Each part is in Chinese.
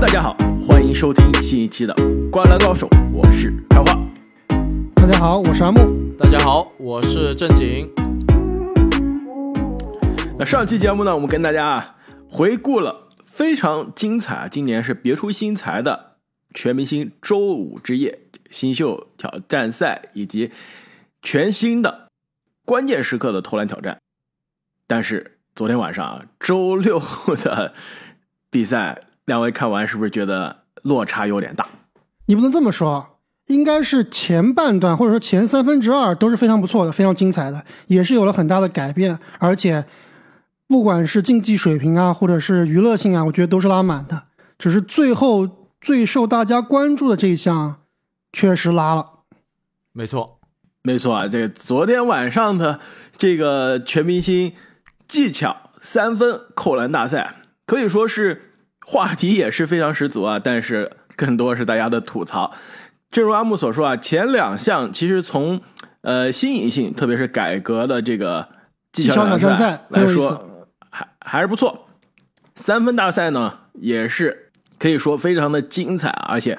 大家好，欢迎收听新一期的《灌篮高手》，我是开花。大家好，我是阿木。大家好，我是正经。那上期节目呢，我们跟大家啊回顾了非常精彩啊，今年是别出心裁的全明星周五之夜新秀挑战赛以及全新的关键时刻的投篮挑战。但是昨天晚上啊，周六的比赛，两位看完是不是觉得落差有点大？你不能这么说，应该是前半段或者说前三分之二都是非常不错的，非常精彩的，也是有了很大的改变，而且不管是竞技水平啊，或者是娱乐性啊，我觉得都是拉满的。只是最后最受大家关注的这一项，确实拉了。没错，没错啊，这个昨天晚上的这个全明星技巧三分扣篮大赛，可以说是话题也是非常十足啊，但是更多是大家的吐槽。正如阿木所说啊，前两项其实从呃新颖性，特别是改革的这个技巧挑战赛来说，还还是不错。三分大赛呢，也是可以说非常的精彩，而且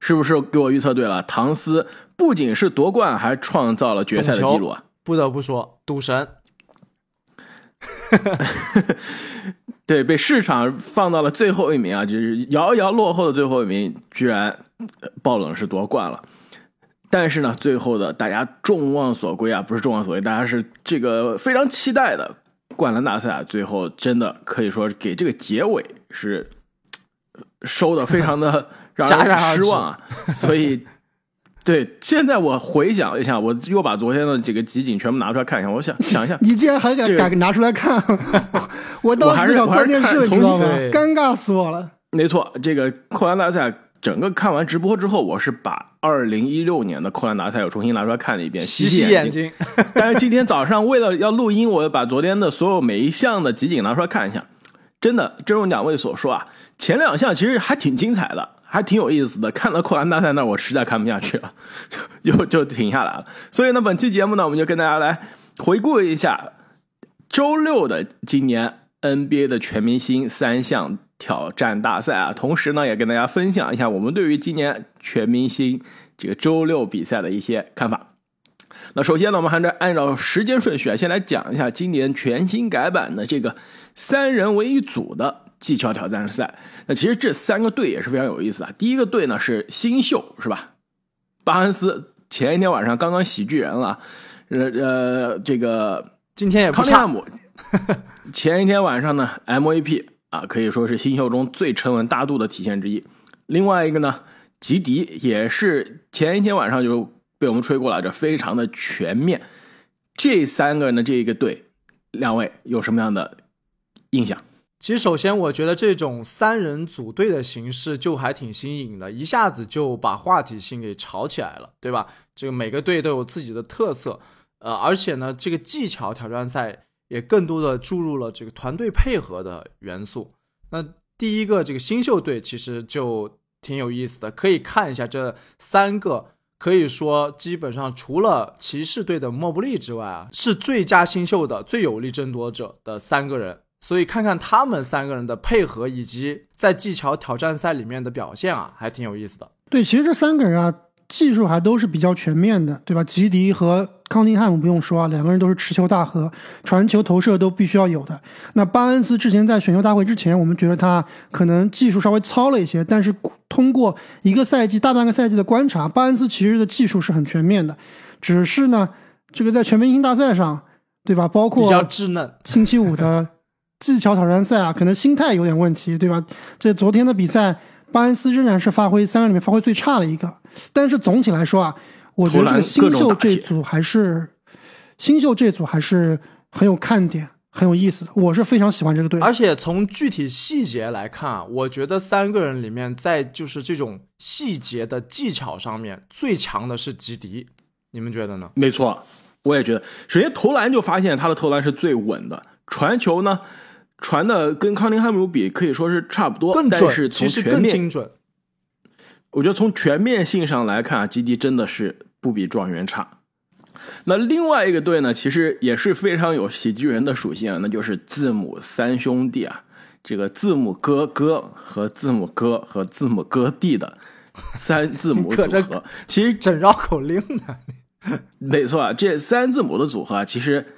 是不是给我预测对了？唐斯不仅是夺冠，还创造了决赛的记录啊！不得不说，赌神。对，被市场放到了最后一名啊，就是遥遥落后的最后一名，居然爆冷是夺冠了。但是呢，最后的大家众望所归啊，不是众望所归，大家是这个非常期待的灌篮大赛啊，最后真的可以说给这个结尾是收的非常的 让人失望啊，所以。对，现在我回想一下，我又把昨天的几个集锦全部拿出来看一下。我想想一下，你竟然还敢敢拿出来看？我当时想关键是，知道吗？尴尬死我了。没错，这个扣篮大赛整个看完直播之后，我是把二零一六年的扣篮大赛又重新拿出来看了一遍，洗洗眼睛。但是今天早上为了要录音，我把昨天的所有每一项的集锦拿出来看一下。真的，正如两位所说啊，前两项其实还挺精彩的。还挺有意思的，看到扣篮大赛那我实在看不下去了，就就停下来了。所以呢，本期节目呢，我们就跟大家来回顾一下周六的今年 NBA 的全明星三项挑战大赛啊，同时呢，也跟大家分享一下我们对于今年全明星这个周六比赛的一些看法。那首先呢，我们还是按照时间顺序啊，先来讲一下今年全新改版的这个三人为一组的。技巧挑战赛，那其实这三个队也是非常有意思的。第一个队呢是新秀，是吧？巴恩斯前一天晚上刚刚喜剧人了，呃呃，这个今天也康利汉姆 前一天晚上呢 MVP 啊，可以说是新秀中最沉稳大度的体现之一。另外一个呢，吉迪也是前一天晚上就被我们吹过了，这非常的全面。这三个人的这一个队，两位有什么样的印象？其实，首先我觉得这种三人组队的形式就还挺新颖的，一下子就把话题性给炒起来了，对吧？这个每个队都有自己的特色，呃，而且呢，这个技巧挑战赛也更多的注入了这个团队配合的元素。那第一个这个新秀队其实就挺有意思的，可以看一下这三个，可以说基本上除了骑士队的莫布利之外啊，是最佳新秀的最有力争夺者的三个人。所以看看他们三个人的配合，以及在技巧挑战赛里面的表现啊，还挺有意思的。对，其实这三个人啊，技术还都是比较全面的，对吧？吉迪和康宁汉姆不用说啊，两个人都是持球大核，传球投射都必须要有的。那巴恩斯之前在选秀大会之前，我们觉得他可能技术稍微糙了一些，但是通过一个赛季、大半个赛季的观察，巴恩斯其实的技术是很全面的。只是呢，这个在全明星大赛上，对吧？包括比较稚嫩，星期五的。技巧挑战赛啊，可能心态有点问题，对吧？这昨天的比赛，巴恩斯仍然是发挥三个里面发挥最差的一个。但是总体来说啊，我觉得这个新秀这组还是新秀这组还是很有看点、很有意思的。我是非常喜欢这个队。而且从具体细节来看啊，我觉得三个人里面，在就是这种细节的技巧上面最强的是吉迪，你们觉得呢？没错，我也觉得。首先投篮就发现他的投篮是最稳的，传球呢。传的跟康宁汉姆比可以说是差不多，但是从全面，我觉得从全面性上来看啊，基地真的是不比状元差。那另外一个队呢，其实也是非常有喜剧人的属性啊，那就是字母三兄弟啊。这个字母哥哥和字母哥和字母哥弟的三字母组合，其实整绕口令呢。没错啊，这三字母的组合啊，其实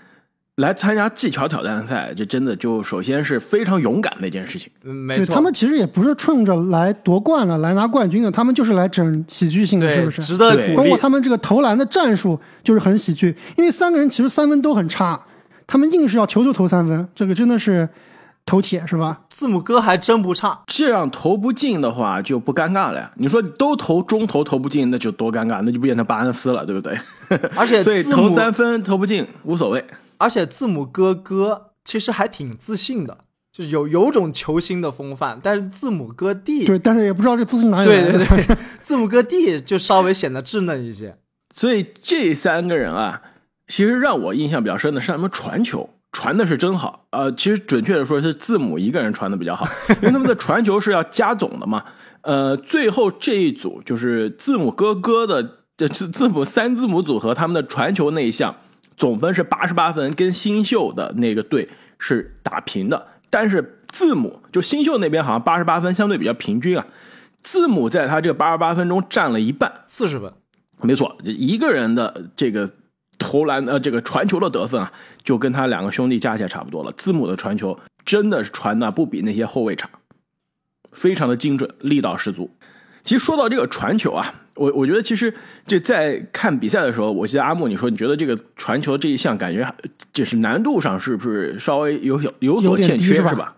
来参加技巧挑战赛，这真的就首先是非常勇敢的一件事情。嗯，没错，对他们其实也不是冲着来夺冠的、来拿冠军的，他们就是来整喜剧性的，是不是？值得对鼓励包括。他们这个投篮的战术就是很喜剧，因为三个人其实三分都很差，他们硬是要球球投三分，这个真的是投铁是吧？字母哥还真不差，这样投不进的话就不尴尬了呀。你说都投中投投不进，那就多尴尬，那就变成巴恩斯了，对不对？而且所以投三分投不进无所谓。而且字母哥哥其实还挺自信的，就是有有种球星的风范。但是字母哥弟，对，但是也不知道这自信哪里来的。对对对，字母哥弟就稍微显得稚嫩一些。所以这三个人啊，其实让我印象比较深的是他们传球传的是真好。呃，其实准确的说是字母一个人传的比较好，因为他们的传球是要加总的嘛。呃，最后这一组就是字母哥哥的这字字母三字母组合，他们的传球那一项总分是八十八分，跟新秀的那个队是打平的。但是字母就新秀那边好像八十八分相对比较平均啊，字母在他这个八十八分中占了一半。四十分，没错，这一个人的这个投篮呃这个传球的得分啊，就跟他两个兄弟加起来差不多了。字母的传球真的是传的不比那些后卫差，非常的精准，力道十足。其实说到这个传球啊，我我觉得其实这在看比赛的时候，我记得阿木你说你觉得这个传球这一项感觉就是难度上是不是稍微有有有所欠缺是吧吧？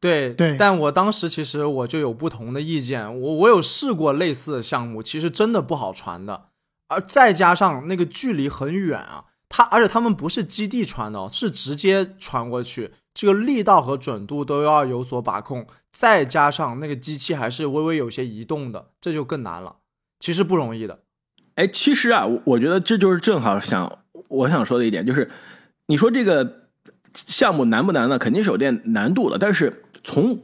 对对但我当时其实我就有不同的意见，我我有试过类似的项目，其实真的不好传的，而再加上那个距离很远啊，他而且他们不是基地传的哦，是直接传过去，这个力道和准度都要有所把控，再加上那个机器还是微微有些移动的，这就更难了，其实不容易的。哎，其实啊，我我觉得这就是正好想我想说的一点，就是你说这个项目难不难呢？肯定是有点难度的，但是从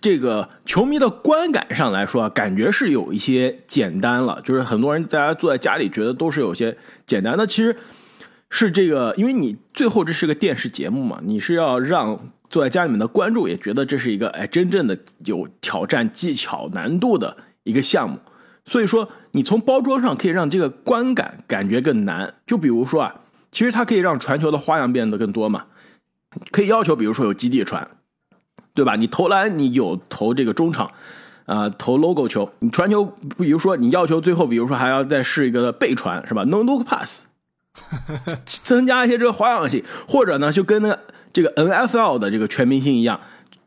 这个球迷的观感上来说啊，感觉是有一些简单了。就是很多人大家坐在家里觉得都是有些简单的，其实是这个，因为你最后这是个电视节目嘛，你是要让坐在家里面的观众也觉得这是一个哎真正的有挑战技巧难度的一个项目。所以说，你从包装上可以让这个观感感觉更难。就比如说啊，其实它可以让传球的花样变得更多嘛，可以要求，比如说有基地传，对吧？你投篮，你有投这个中场，啊、投 logo 球，你传球，比如说你要求最后，比如说还要再试一个背传，是吧？no look pass，增加一些这个花样性，或者呢，就跟那个这个 NFL 的这个全明星一样，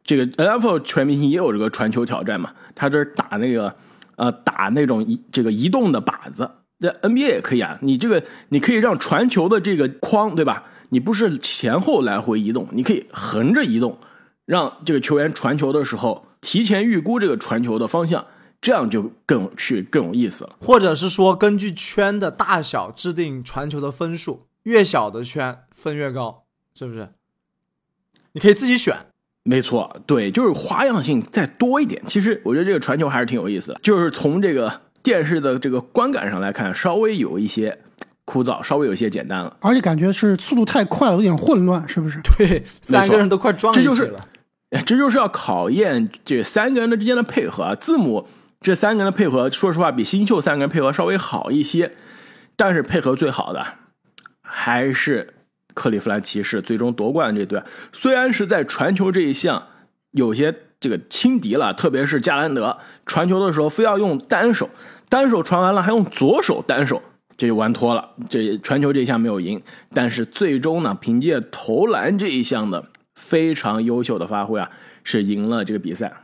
这个 NFL 全明星也有这个传球挑战嘛，他这打那个呃打那种移这个移动的靶子，这 NBA 也可以啊，你这个你可以让传球的这个框对吧？你不是前后来回移动，你可以横着移动，让这个球员传球的时候提前预估这个传球的方向，这样就更去、更有意思了。或者是说根据圈的大小制定传球的分数，越小的圈分越高，是不是？你可以自己选。没错，对，就是花样性再多一点。其实我觉得这个传球还是挺有意思的，就是从这个电视的这个观感上来看，稍微有一些枯燥，稍微有一些简单了。而且感觉是速度太快了，有点混乱，是不是？对，三个人都快撞一起这就是了。哎这就是要考验这三个人的之间的配合啊。字母这三个人的配合，说实话比新秀三个人配合稍微好一些，但是配合最好的还是克利夫兰骑士最终夺冠这队。虽然是在传球这一项有些这个轻敌了，特别是加兰德传球的时候非要用单手，单手传完了还用左手单手。这就完脱了，这传球这一项没有赢，但是最终呢，凭借投篮这一项的非常优秀的发挥啊，是赢了这个比赛。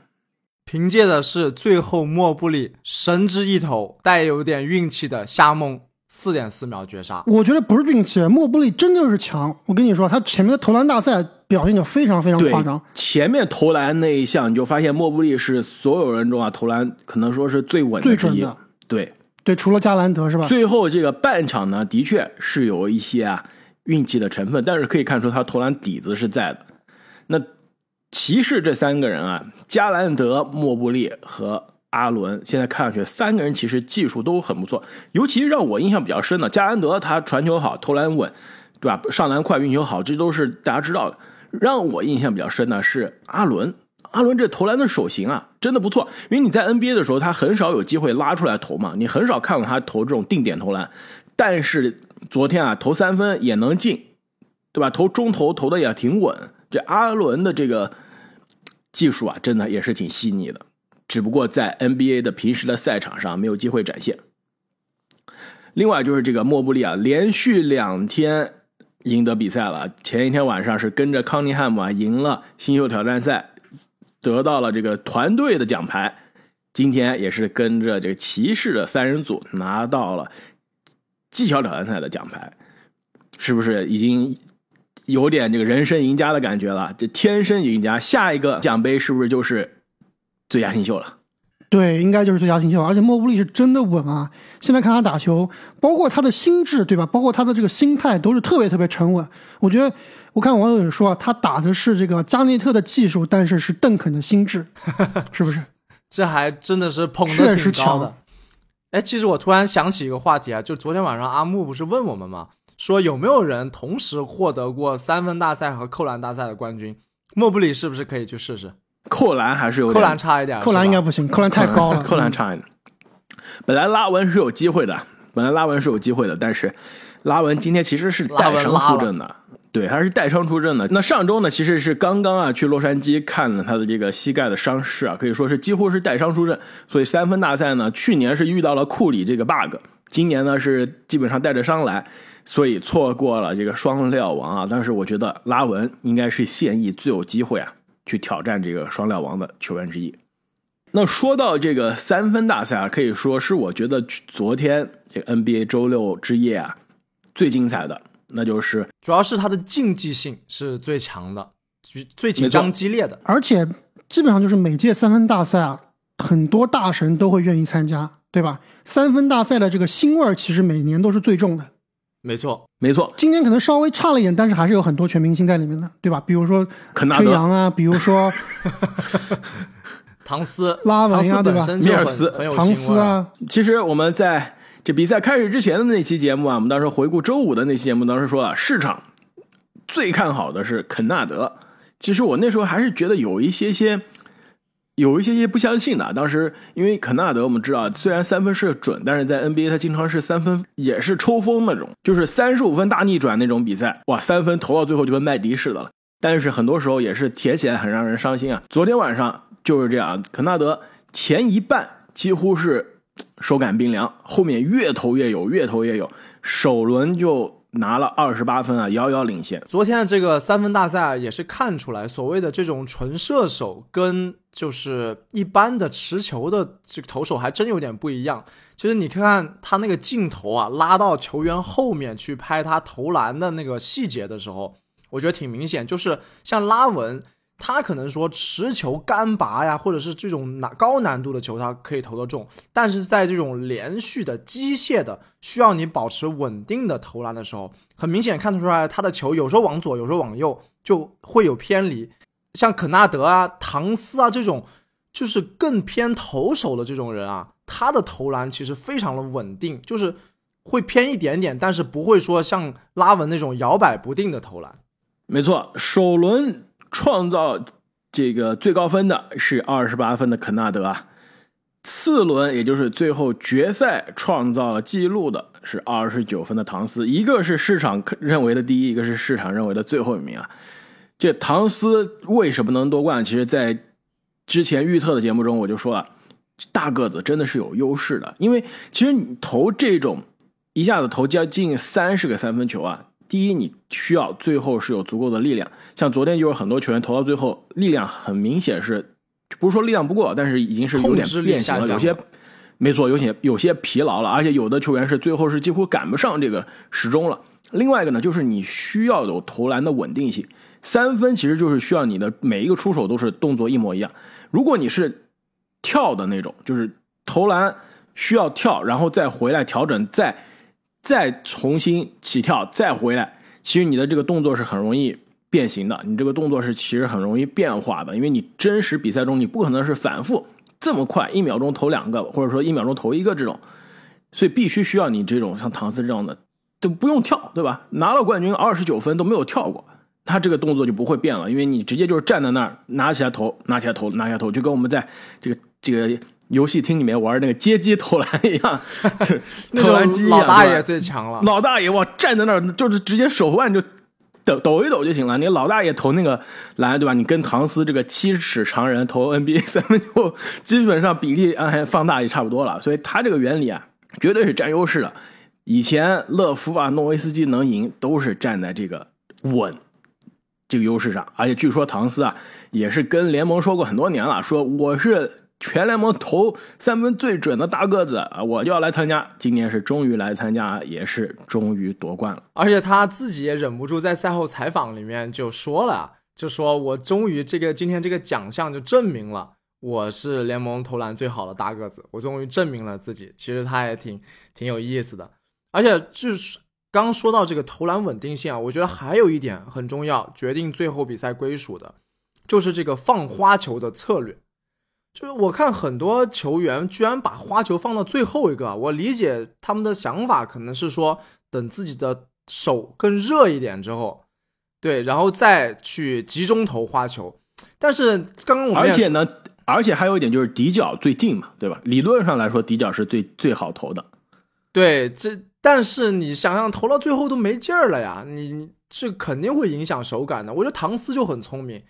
凭借的是最后莫布里神之一投，带有点运气的瞎蒙四点四秒绝杀。我觉得不是运气，莫布利真的是强。我跟你说，他前面的投篮大赛表现就非常非常夸张。，前面投篮那一项，你就发现莫布利是所有人中啊投篮可能说是最稳最准的。对，对，除了加兰德是吧？最后这个半场呢，的确是有一些啊运气的成分，但是可以看出他投篮底子是在的。那骑士这三个人啊，加兰德、莫布利和阿伦，现在看上去三个人其实技术都很不错，尤其让我印象比较深的，加兰德他传球好，投篮稳，对吧？上篮快，运球好，这都是大家知道的。让我印象比较深的是阿伦，阿伦这投篮的手型啊，真的不错。因为你在 NBA 的时候，他很少有机会拉出来投嘛，你很少看到他投这种定点投篮。但是昨天啊，投三分也能进，对吧？投中投投的也挺稳。这阿伦的这个技术啊，真的也是挺细腻的，只不过在 NBA 的平时的赛场上没有机会展现。另外就是这个莫布利啊，连续两天赢得比赛了。前一天晚上是跟着康尼汉姆啊赢了新秀挑战赛，得到了这个团队的奖牌。今天也是跟着这个骑士的三人组拿到了技巧挑战赛的奖牌，是不是已经有点这个人生赢家的感觉了？这天生赢家，下一个奖杯是不是就是最佳新秀了？对，应该就是最佳新秀，而且莫布利是真的稳啊！现在看他打球，包括他的心智，对吧？包括他的这个心态，都是特别特别沉稳。我觉得，我看网友说，他打的是这个加内特的技术，但是是邓肯的心智，是不是？这还真的是碰的挺高的。哎，其实我突然想起一个话题啊，就昨天晚上阿木不是问我们吗？说有没有人同时获得过三分大赛和扣篮大赛的冠军？莫布里是不是可以去试试？扣篮还是有扣篮差一点，扣篮应该不行，扣篮太高了，扣篮差一点。本来拉文是有机会的，本来拉文是有机会的，但是拉文今天其实是带伤出阵的，对，他是带伤出阵的。那上周呢，其实是刚刚啊去洛杉矶看了他的这个膝盖的伤势啊，可以说是几乎是带伤出阵。所以三分大赛呢，去年是遇到了库里这个 bug，今年呢是基本上带着伤来，所以错过了这个双料王啊。但是我觉得拉文应该是现役最有机会啊。去挑战这个双料王的球员之一。那说到这个三分大赛啊，可以说是我觉得昨天这个 NBA 周六之夜啊最精彩的，那就是主要是它的竞技性是最强的，最最紧张激烈的，而且基本上就是每届三分大赛啊，很多大神都会愿意参加，对吧？三分大赛的这个腥味儿其实每年都是最重的。没错，没错。今年可能稍微差了一点，但是还是有很多全明星在里面的，对吧？比如说肯纳德啊，比如说 唐斯、拉文啊，对吧？米尔斯、唐斯啊。其实我们在这比赛开始之前的那期节目啊，我们当时回顾周五的那期节目，当时说了市场最看好的是肯纳德。其实我那时候还是觉得有一些些。有一些些不相信的，当时因为肯纳德，我们知道虽然三分是准，但是在 NBA 他经常是三分也是抽风那种，就是三十五分大逆转那种比赛，哇，三分投到最后就跟麦迪似的了。但是很多时候也是铁起来很让人伤心啊。昨天晚上就是这样，肯纳德前一半几乎是手感冰凉，后面越投越有，越投越有，首轮就。拿了二十八分啊，遥遥领先。昨天的这个三分大赛也是看出来，所谓的这种纯射手跟就是一般的持球的这个投手还真有点不一样。其实你看看他那个镜头啊，拉到球员后面去拍他投篮的那个细节的时候，我觉得挺明显，就是像拉文。他可能说持球干拔呀，或者是这种难高难度的球，他可以投得中。但是在这种连续的机械的需要你保持稳定的投篮的时候，很明显看得出来，他的球有时候往左，有时候往右，就会有偏离。像肯纳德啊、唐斯啊这种，就是更偏投手的这种人啊，他的投篮其实非常的稳定，就是会偏一点点，但是不会说像拉文那种摇摆不定的投篮。没错，首轮。创造这个最高分的是二十八分的肯纳德啊，次轮也就是最后决赛创造了记录的是二十九分的唐斯，一个是市场认为的第一，一个是市场认为的最后一名啊。这唐斯为什么能夺冠？其实，在之前预测的节目中我就说了，大个子真的是有优势的，因为其实你投这种一下子投将近三十个三分球啊。第一，你需要最后是有足够的力量，像昨天就是很多球员投到最后，力量很明显是，不是说力量不够，但是已经是有点变形了，有些没错，有些有些疲劳了，而且有的球员是最后是几乎赶不上这个时钟了。另外一个呢，就是你需要有投篮的稳定性，三分其实就是需要你的每一个出手都是动作一模一样。如果你是跳的那种，就是投篮需要跳，然后再回来调整再。再重新起跳，再回来，其实你的这个动作是很容易变形的。你这个动作是其实很容易变化的，因为你真实比赛中你不可能是反复这么快，一秒钟投两个，或者说一秒钟投一个这种，所以必须需要你这种像唐斯这样的，都不用跳，对吧？拿了冠军二十九分都没有跳过，他这个动作就不会变了，因为你直接就是站在那儿，拿起来投，拿起来投，拿起来投，就跟我们在这个这个游戏厅里面玩那个街机投篮一样，投篮机。老大爷最强了，老大爷哇，站在那儿就是直接手腕就抖抖一抖就行了。你老大爷投那个篮，对吧？你跟唐斯这个七尺长人投 NBA 三分球，基本上比例按放大也差不多了。所以他这个原理啊，绝对是占优势的。以前勒夫啊、诺维斯基能赢，都是站在这个稳这个优势上。而且据说唐斯啊，也是跟联盟说过很多年了，说我是全联盟投三分最准的大个子啊，我就要来参加。今年是终于来参加，也是终于夺冠了。而且他自己也忍不住在赛后采访里面就说了，就说我终于这个今天这个奖项就证明了我是联盟投篮最好的大个子，我终于证明了自己。其实他也挺挺有意思的。而且就是刚说到这个投篮稳定性啊，我觉得还有一点很重要，决定最后比赛归属的，就是这个放花球的策略。就是我看很多球员居然把花球放到最后一个，我理解他们的想法可能是说等自己的手更热一点之后，对，然后再去集中投花球。但是刚刚我们而且呢，而且还有一点就是底角最近嘛，对吧？理论上来说，底角是最最好投的。对，这。但是你想想，投到最后都没劲儿了呀，你这肯定会影响手感的。我觉得唐斯就很聪明，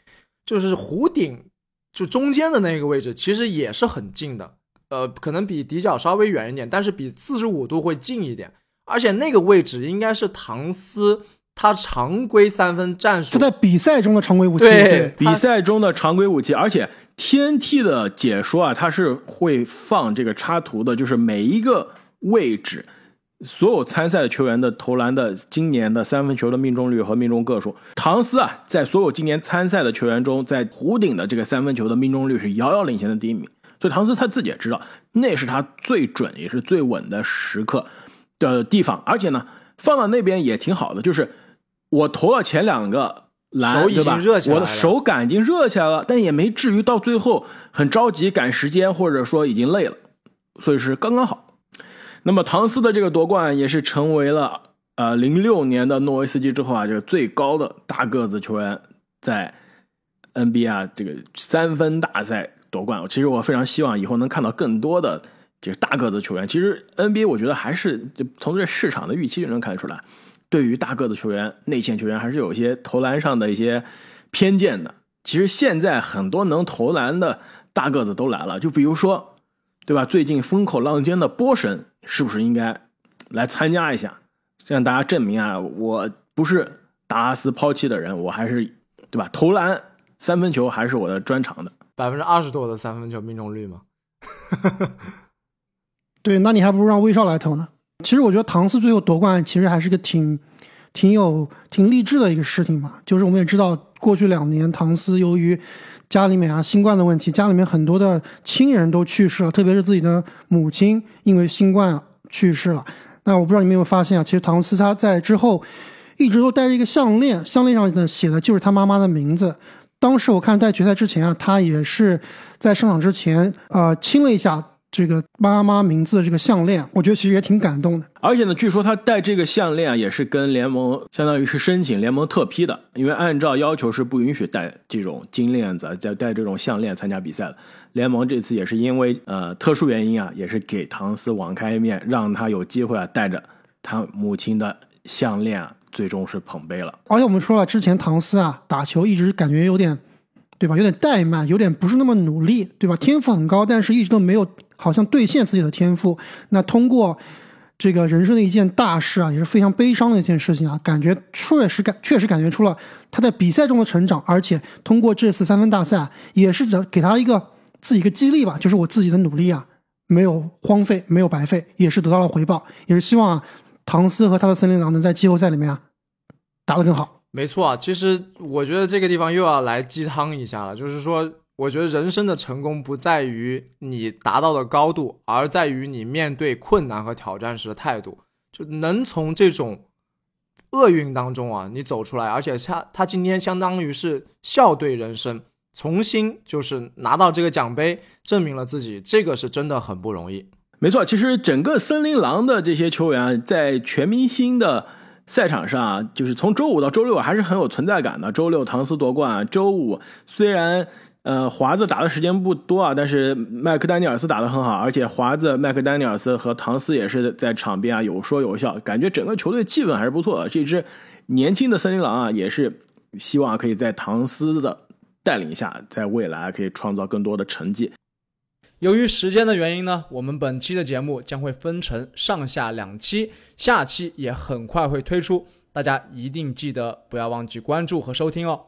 就是弧顶就中间的那个位置，其实也是很近的，呃，可能比底角稍微远一点，但是比四十五度会近一点。而且那个位置应该是唐斯他常规三分战术，他在比赛中的常规武器，对，比赛中的常规武器。而且 TNT 的解说啊，他是会放这个插图的，就是每一个位置。所有参赛的球员的投篮的今年的三分球的命中率和命中个数，唐斯啊，在所有今年参赛的球员中，在弧顶的这个三分球的命中率是遥遥领先的第一名。所以唐斯他自己也知道，那是他最准也是最稳的时刻的地方。而且呢，放到那边也挺好的，就是我投了前两个篮，对吧？我的手感已经热起来了，但也没至于到最后很着急赶时间，或者说已经累了，所以是刚刚好。那么唐斯的这个夺冠也是成为了呃零六年的诺维斯基之后啊，这个最高的大个子球员在 NBA 这个三分大赛夺冠。其实我非常希望以后能看到更多的这个大个子球员。其实 NBA 我觉得还是就从这市场的预期就能看出来，对于大个子球员、内线球员还是有一些投篮上的一些偏见的。其实现在很多能投篮的大个子都来了，就比如说。对吧？最近风口浪尖的波神是不是应该来参加一下，让大家证明啊，我不是达拉斯抛弃的人，我还是对吧？投篮三分球还是我的专长的，百分之二十多的三分球命中率吗？对，那你还不如让威少来投呢。其实我觉得唐斯最后夺冠，其实还是个挺挺有挺励志的一个事情嘛。就是我们也知道，过去两年唐斯由于家里面啊，新冠的问题，家里面很多的亲人都去世了，特别是自己的母亲因为新冠去世了。那我不知道你们有没有发现啊，其实唐斯他在之后一直都带着一个项链，项链上呢写的就是他妈妈的名字。当时我看在决赛之前啊，他也是在上场之前啊亲了一下。这个妈妈名字的这个项链，我觉得其实也挺感动的。而且呢，据说他戴这个项链啊也是跟联盟相当于是申请联盟特批的，因为按照要求是不允许戴这种金链子、戴戴这种项链参加比赛的。联盟这次也是因为呃特殊原因啊，也是给唐斯网开一面，让他有机会啊带着他母亲的项链啊，最终是捧杯了。而且我们说了，之前唐斯啊打球一直感觉有点，对吧？有点怠慢，有点不是那么努力，对吧？天赋很高，但是一直都没有。好像兑现自己的天赋，那通过这个人生的一件大事啊，也是非常悲伤的一件事情啊，感觉确实感确实感觉出了他在比赛中的成长，而且通过这次三分大赛，也是给他一个自己一个激励吧，就是我自己的努力啊，没有荒废，没有白费，也是得到了回报，也是希望啊唐斯和他的森林狼能在季后赛里面啊打得更好。没错啊，其实我觉得这个地方又要来鸡汤一下了，就是说。我觉得人生的成功不在于你达到的高度，而在于你面对困难和挑战时的态度。就能从这种厄运当中啊，你走出来，而且他他今天相当于是笑对人生，重新就是拿到这个奖杯，证明了自己，这个是真的很不容易。没错，其实整个森林狼的这些球员在全明星的。赛场上啊，就是从周五到周六还是很有存在感的。周六唐斯夺冠，周五虽然呃华子打的时间不多啊，但是麦克丹尼尔斯打得很好，而且华子、麦克丹尼尔斯和唐斯也是在场边啊有说有笑，感觉整个球队气氛还是不错的。这支年轻的森林狼啊，也是希望可以在唐斯的带领下，在未来可以创造更多的成绩。由于时间的原因呢，我们本期的节目将会分成上下两期，下期也很快会推出，大家一定记得不要忘记关注和收听哦。